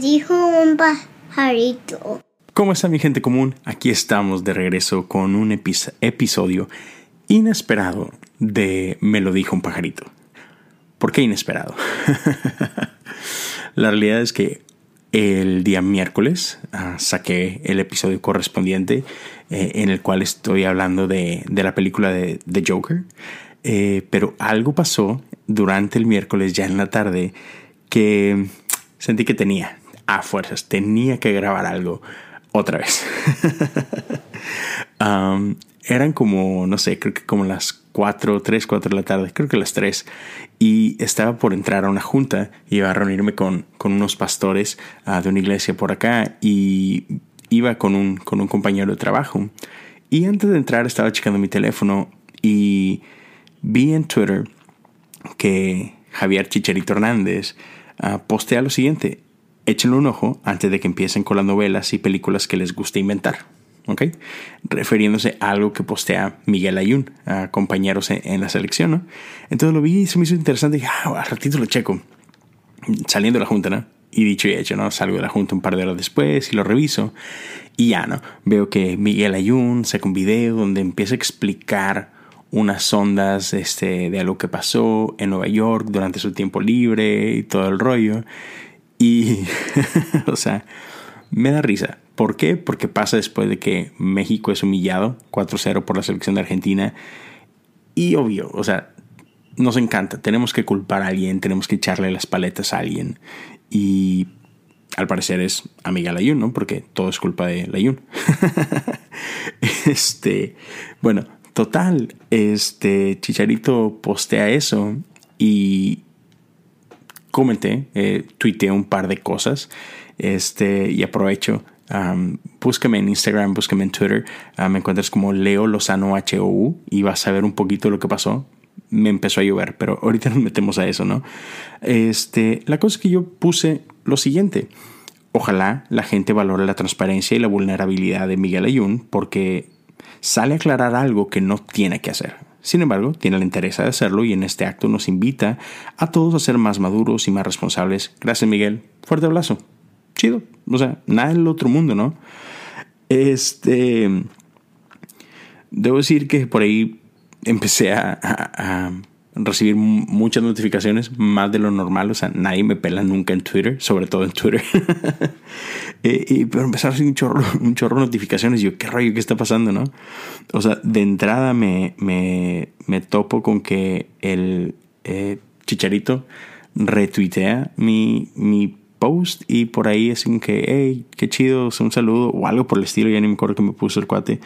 Dijo un pajarito. ¿Cómo está mi gente común? Aquí estamos de regreso con un episodio inesperado de Me lo dijo un pajarito. ¿Por qué inesperado? La realidad es que el día miércoles ah, saqué el episodio correspondiente eh, en el cual estoy hablando de, la película de, The Joker. Eh, pero algo pasó durante el miércoles ya en la tarde que sentí que tenía, a fuerzas, tenía que grabar algo otra vez. Eran como, no sé, creo que como las 4, 3, 4 de la tarde, creo que las 3. Y estaba por entrar a una junta, iba a reunirme con, con unos pastores ah, de una iglesia por acá y iba con un, con un compañero de trabajo. Y antes de entrar estaba checando mi teléfono y vi en Twitter que Javier Chicharito Hernández uh, postea lo siguiente. Échenle un ojo antes de que empiecen con las novelas y películas que les guste inventar. ¿ok? Refiriéndose a algo que postea Miguel Ayun, a compañeros en, la selección, ¿no? Entonces lo vi y se me hizo interesante y dije, ah, al ratito lo checo. Saliendo de la junta, ¿no? Y dicho y hecho, ¿no? Salgo de la junta un par de horas después y lo reviso. Y ya, ¿no? Veo que Miguel Ayun saca un video donde empieza a explicar unas ondas este, de algo que pasó en Nueva York durante su tiempo libre y todo el rollo. Y, o sea, me da risa. ¿Por qué? Porque pasa después de que México es humillado 4-0 por la selección de Argentina. Y obvio, o sea, nos encanta. Tenemos que culpar a alguien, tenemos que echarle las paletas a alguien. Y al parecer es amiga Layun, ¿no? Porque todo es culpa de Layun. este, bueno, total, este Chicharito postea eso y comenté, eh, un par de cosas este, y aprovecho. búsqueme en Instagram, búsqueme en Twitter. Ah, me encuentras como Leo Lozano HOU y vas a ver un poquito lo que pasó. Me empezó a llover, pero ahorita nos metemos a eso, ¿no? Este, la cosa es que yo puse lo siguiente. Ojalá la gente valore la transparencia y la vulnerabilidad de Miguel Ayun porque sale a aclarar algo que no tiene que hacer. Sin embargo, tiene la interés de hacerlo y en este acto nos invita a todos a ser más maduros y más responsables. Gracias Miguel. Fuerte abrazo chido. O sea, nada del otro mundo, ¿no? Este. Debo decir que por ahí empecé a, recibir muchas notificaciones, más de lo normal. O sea, nadie me pela nunca en Twitter, sobre todo en Twitter. Eh, pero empezaron a recibir un chorro, un chorro de notificaciones. Yo, ¿qué rollo? ¿Qué está pasando, no? O sea, de entrada me, me, me topo con que el eh, chicharito retuitea mi, mi post y por ahí es un que, hey, qué chido, un saludo o algo por el estilo, ya ni me acuerdo que me puso el cuate.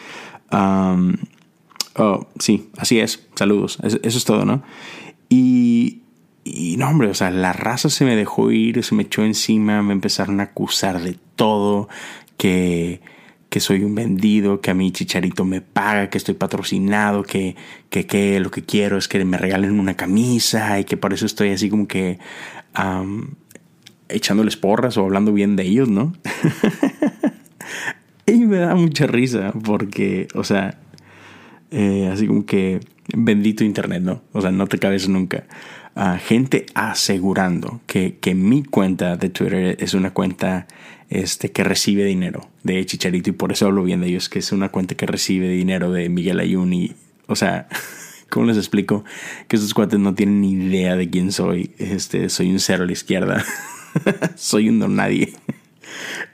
Oh, sí, así es, saludos, eso, es todo, ¿no? Y, y no, hombre, o sea, la raza se me dejó ir, se me echó encima, me empezaron a acusar de todo, que, que soy un vendido, que a mi chicharito me paga, que estoy patrocinado, que, que, que lo que quiero es que me regalen una camisa y que por eso estoy así como que echándoles porras o hablando bien de ellos, ¿no? y me da mucha risa porque, o sea, eh, así como que bendito Internet, ¿no? O sea, no te cabes nunca. Uh, gente asegurando que, que, mi cuenta de Twitter es una cuenta este, que recibe dinero de Chicharito y por eso hablo bien de ellos, que es una cuenta que recibe dinero de Miguel Ayuni. O sea, ¿cómo les explico? Que esos cuates no tienen ni idea de quién soy. Este, soy un cero a la izquierda. soy un don nadie.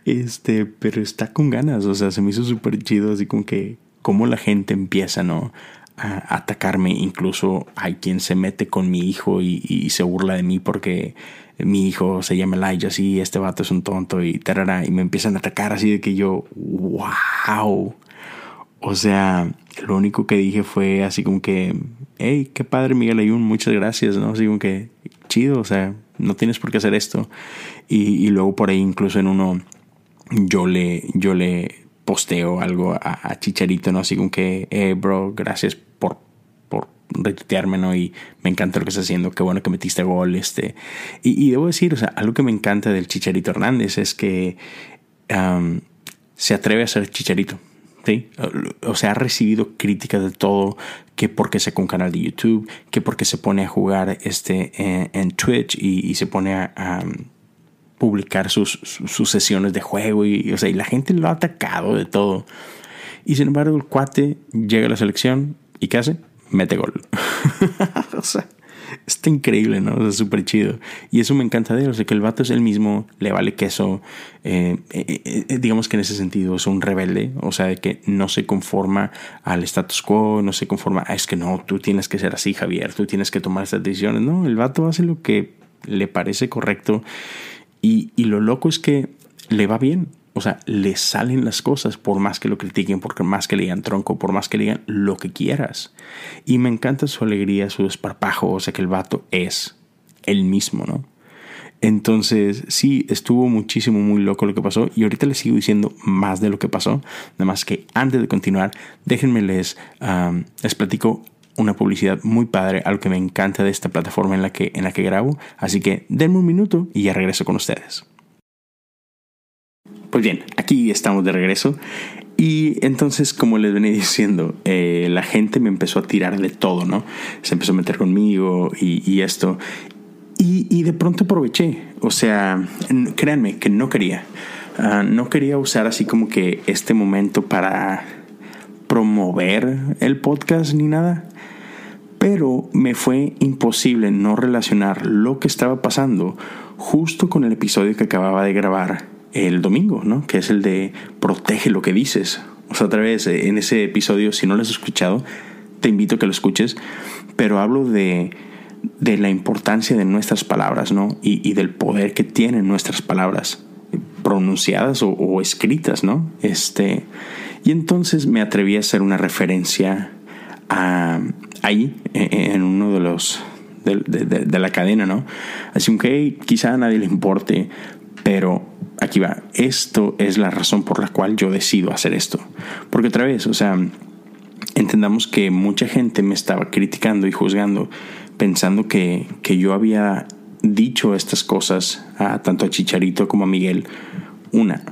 Este, pero está con ganas, o sea, se me hizo súper chido, así como que, como la gente empieza, ¿no? A atacarme, incluso hay quien se mete con mi hijo y, se burla de mí porque mi hijo se llama Elijah, así, este vato es un tonto y tarara, y me empiezan a atacar así de que yo, wow. O sea, lo único que dije fue así como que, hey, qué padre Miguel Ayun, muchas gracias, ¿no? Así como que, chido, o sea, no tienes por qué hacer esto. Y, luego por ahí incluso en uno yo le, yo le posteo algo a, Chicharito, ¿no? Así como que, eh, bro, gracias por, por retuitearme, ¿no? Y me encanta lo que estás haciendo, qué bueno que metiste gol, este. Y, debo decir, o sea, algo que me encanta del Chicharito Hernández es que se atreve a ser Chicharito. O sea, ha recibido críticas de todo, que porque saca un canal de YouTube, que porque se pone a jugar este, en, Twitch y, se pone a, publicar sus, sus, sesiones de juego y, o sea, y la gente lo ha atacado de todo. Y sin embargo, el cuate llega a la selección y ¿qué hace? Mete gol. o sea, está increíble, ¿no? O sea, súper chido. Y eso me encanta de él. O sea, que el vato es el mismo, le vale queso. Eh, eh, eh, digamos que en ese sentido es un rebelde. O sea, de que no se conforma al status quo, no se conforma, ah, es que no, tú tienes que ser así, Javier, tú tienes que tomar estas decisiones. No, el vato hace lo que le parece correcto. Y, y lo loco es que le va bien. O sea, le salen las cosas por más que lo critiquen, por más que le digan tronco, por más que le digan lo que quieras. Y me encanta su alegría, su desparpajo, o sea que el vato es el mismo, ¿no? Entonces, sí, estuvo muchísimo, muy loco lo que pasó. Y ahorita les sigo diciendo más de lo que pasó. Nada más que antes de continuar, déjenme les, les platico una publicidad muy padre, algo que me encanta de esta plataforma en la que, en la que grabo. Así que denme un minuto y ya regreso con ustedes. Pues bien, aquí estamos de regreso. Y entonces, como les venía diciendo, eh, la gente me empezó a tirar de todo, ¿no? Se empezó a meter conmigo y, esto. Y, de pronto aproveché. O sea, créanme que no quería. Ah, no quería usar así como que este momento para promover el podcast ni nada. Pero me fue imposible no relacionar lo que estaba pasando justo con el episodio que acababa de grabar el domingo, ¿no? Que es el de protege lo que dices. O sea, otra vez, en ese episodio, si no lo has escuchado, te invito a que lo escuches, pero hablo de, de la importancia de nuestras palabras, ¿no? Y, del poder que tienen nuestras palabras, pronunciadas o, escritas, ¿no? Este, y entonces me atreví a hacer una referencia a, ahí, e, en uno de los de, de, la cadena, ¿no? Así que quizá a nadie le importe, pero aquí va, esto es la razón por la cual yo decido hacer esto. Porque otra vez, o sea, entendamos que mucha gente me estaba criticando y juzgando, pensando que, que yo había dicho estas cosas a tanto a Chicharito como a Miguel. Una,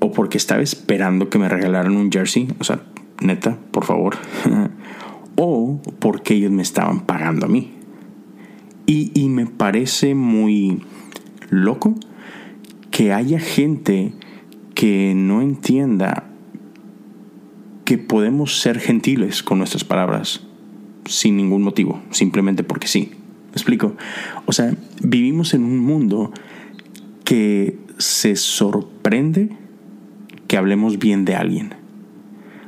o porque estaba esperando que me regalaran un jersey, o sea, neta, por favor. o porque ellos me estaban pagando a mí. Y, y me parece muy loco que haya gente que no entienda que podemos ser gentiles con nuestras palabras sin ningún motivo, simplemente porque sí. ¿Me explico? O sea, vivimos en un mundo que se sorprende que hablemos bien de alguien.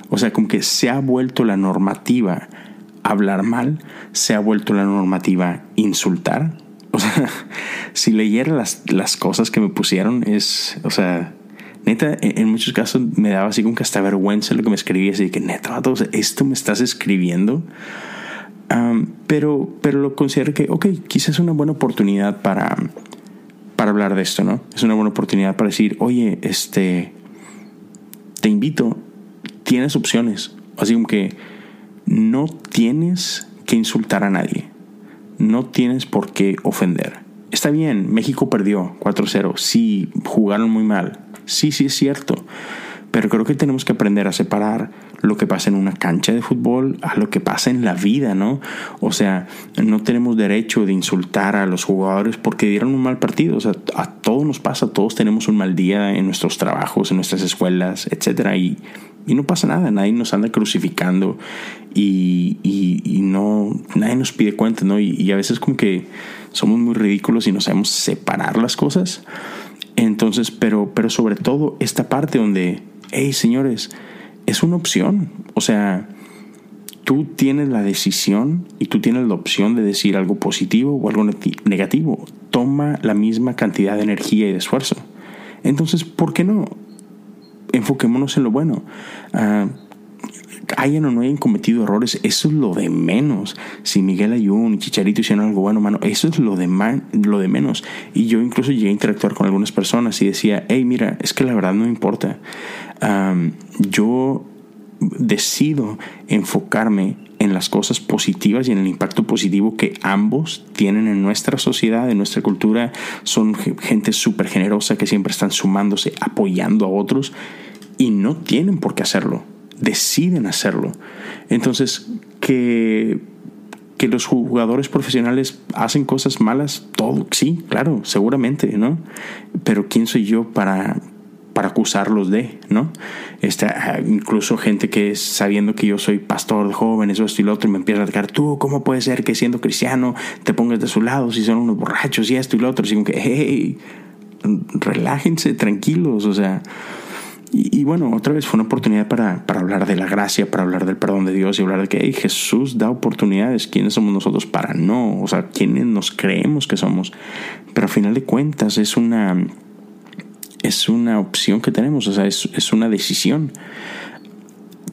O sea, como que se ha vuelto la normativa hablar mal, se ha vuelto la normativa insultar, o sea, si leyera las, las cosas que me pusieron, es, o sea, neta, en, muchos casos me daba así como que hasta vergüenza lo que me escribía, así que neta, esto me estás escribiendo. pero, pero lo considero que, ok, quizás es una buena oportunidad para, para hablar de esto, ¿no? Es una buena oportunidad para decir, oye, este, te invito, tienes opciones. Así como que no tienes que insultar a nadie no tienes por qué ofender. Está bien, México perdió 4-0, sí, jugaron muy mal, sí, sí es cierto, pero creo que tenemos que aprender a separar lo que pasa en una cancha de fútbol a lo que pasa en la vida, ¿no? O sea, no tenemos derecho de insultar a los jugadores porque dieron un mal partido, o sea, a todos nos pasa, todos tenemos un mal día en nuestros trabajos, en nuestras escuelas, etcétera, y y no pasa nada, nadie nos anda crucificando y, y, no, nadie nos pide cuenta, ¿no? Y, a veces como que somos muy ridículos y no sabemos separar las cosas. Entonces, pero, pero sobre todo esta parte donde, hey señores, es una opción. O sea, tú tienes la decisión y tú tienes la opción de decir algo positivo o algo negativo. Toma la misma cantidad de energía y de esfuerzo. Entonces, ¿por qué no? enfoquémonos en lo bueno. Ah, hayan o no hayan cometido errores, eso es lo de menos. Si Miguel Ayun y Chicharito hicieron algo bueno, mano, eso es lo de, lo de menos. Y yo incluso llegué a interactuar con algunas personas y decía, hey, mira, es que la verdad no importa. yo decido enfocarme en las cosas positivas y en el impacto positivo que ambos tienen en nuestra sociedad, en nuestra cultura. Son gente súper generosa que siempre están sumándose, apoyando a otros y no tienen por qué hacerlo, deciden hacerlo. Entonces, que, que los jugadores profesionales hacen cosas malas, todo, sí, claro, seguramente, ¿no? Pero ¿quién soy yo para, para acusarlos de, ¿no? Este, incluso gente que sabiendo que yo soy pastor de jóvenes esto y lo otro y me empieza a atacar, tú, ¿cómo puede ser que siendo cristiano te pongas de su lado si son unos borrachos y esto y lo otro? Así que, hey, relájense, tranquilos, o sea, y, bueno, otra vez fue una oportunidad para, para, hablar de la gracia, para hablar del perdón de Dios y hablar de que Jesús da oportunidades. ¿Quiénes somos nosotros para no? O sea, ¿quiénes nos creemos que somos? Pero al final de cuentas es una, es una opción que tenemos, o sea, es, es una decisión.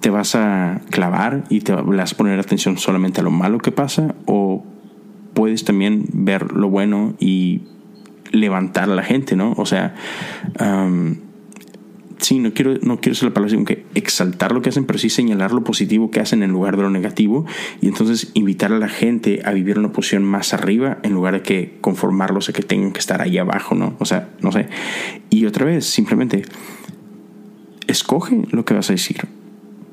¿Te vas a clavar y te vas a poner atención solamente a lo malo que pasa? ¿O puedes también ver lo bueno y levantar a la gente, ¿no? O sea, sí, no quiero, no quiero ser la palabra, sino que exaltar lo que hacen, pero sí señalar lo positivo que hacen en lugar de lo negativo y entonces invitar a la gente a vivir una posición más arriba en lugar de que conformarlos a que tengan que estar ahí abajo, ¿no? O sea, no sé. Y otra vez, simplemente, escoge lo que vas a decir.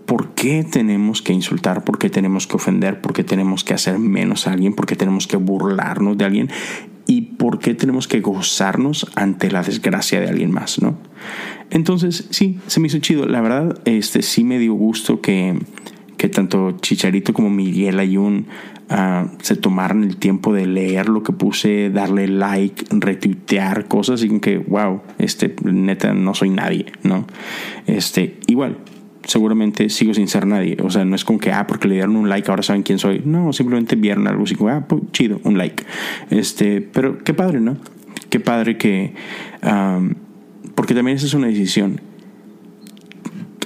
¿Por qué tenemos que insultar? ¿Por qué tenemos que ofender? ¿Por qué tenemos que hacer menos a alguien? ¿Por qué tenemos que burlarnos de alguien? ¿Y por qué tenemos que gozarnos ante la desgracia de alguien más? ¿no? Entonces, sí, se me hizo chido. La verdad, este, sí me dio gusto que, que tanto Chicharito como Miguel Ayun uh, se tomaran el tiempo de leer lo que puse, darle like, retuitear cosas y que, wow, este, neta, no soy nadie, ¿no? Este, igual, seguramente sigo sin ser nadie. O sea, no es como que, ah, porque le dieron un like, ahora saben quién soy. No, simplemente vieron algo así como, ah, pues, chido, un like. Este, pero qué padre, ¿no? Qué padre que... porque también esa es una decisión.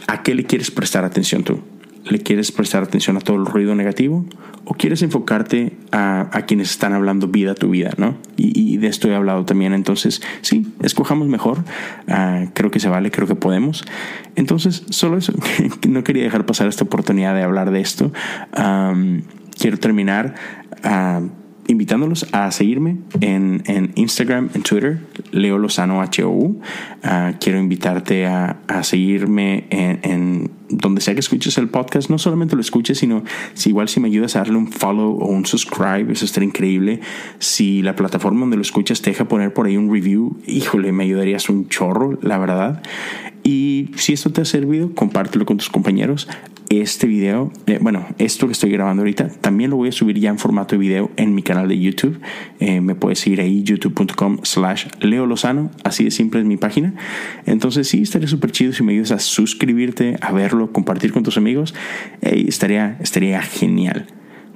¿A qué le quieres prestar atención tú? ¿Le quieres prestar atención a todo el ruido negativo? ¿O quieres enfocarte a, quienes están hablando vida a tu vida? ¿no? Y, de esto he hablado también. Entonces, sí, escojamos mejor. Ah, creo que se vale, creo que podemos. Entonces, solo eso. no quería dejar pasar esta oportunidad de hablar de esto. quiero terminar. Uh, invitándolos a seguirme en, en, Instagram, en Twitter, Leo Lozano HOU. Ah, quiero invitarte a, a seguirme en, en, donde sea que escuches el podcast. No solamente lo escuches, sino si igual si me ayudas a darle un follow o un subscribe, eso estaría increíble. Si la plataforma donde lo escuchas te deja poner por ahí un review, híjole, me ayudarías un chorro, la verdad. Y si esto te ha servido, compártelo con tus compañeros este video, eh, bueno, esto que estoy grabando ahorita, también lo voy a subir ya en formato de video en mi canal de YouTube. Eh, me puedes seguir ahí, youtube.com slash Leo Lozano, así de simple es mi página. Entonces sí, estaría súper chido si me ayudas a suscribirte, a verlo, compartir con tus amigos. estaría, estaría genial.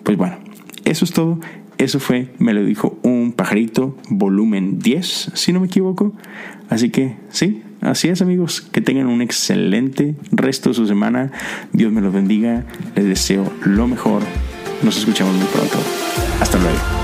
Pues bueno, eso es todo. Eso fue, me lo dijo un pajarito, volumen 10, si no me equivoco. Así que sí, así es amigos, que tengan un excelente resto de su semana. Dios me los bendiga, les deseo lo mejor. Nos escuchamos muy pronto. Hasta luego.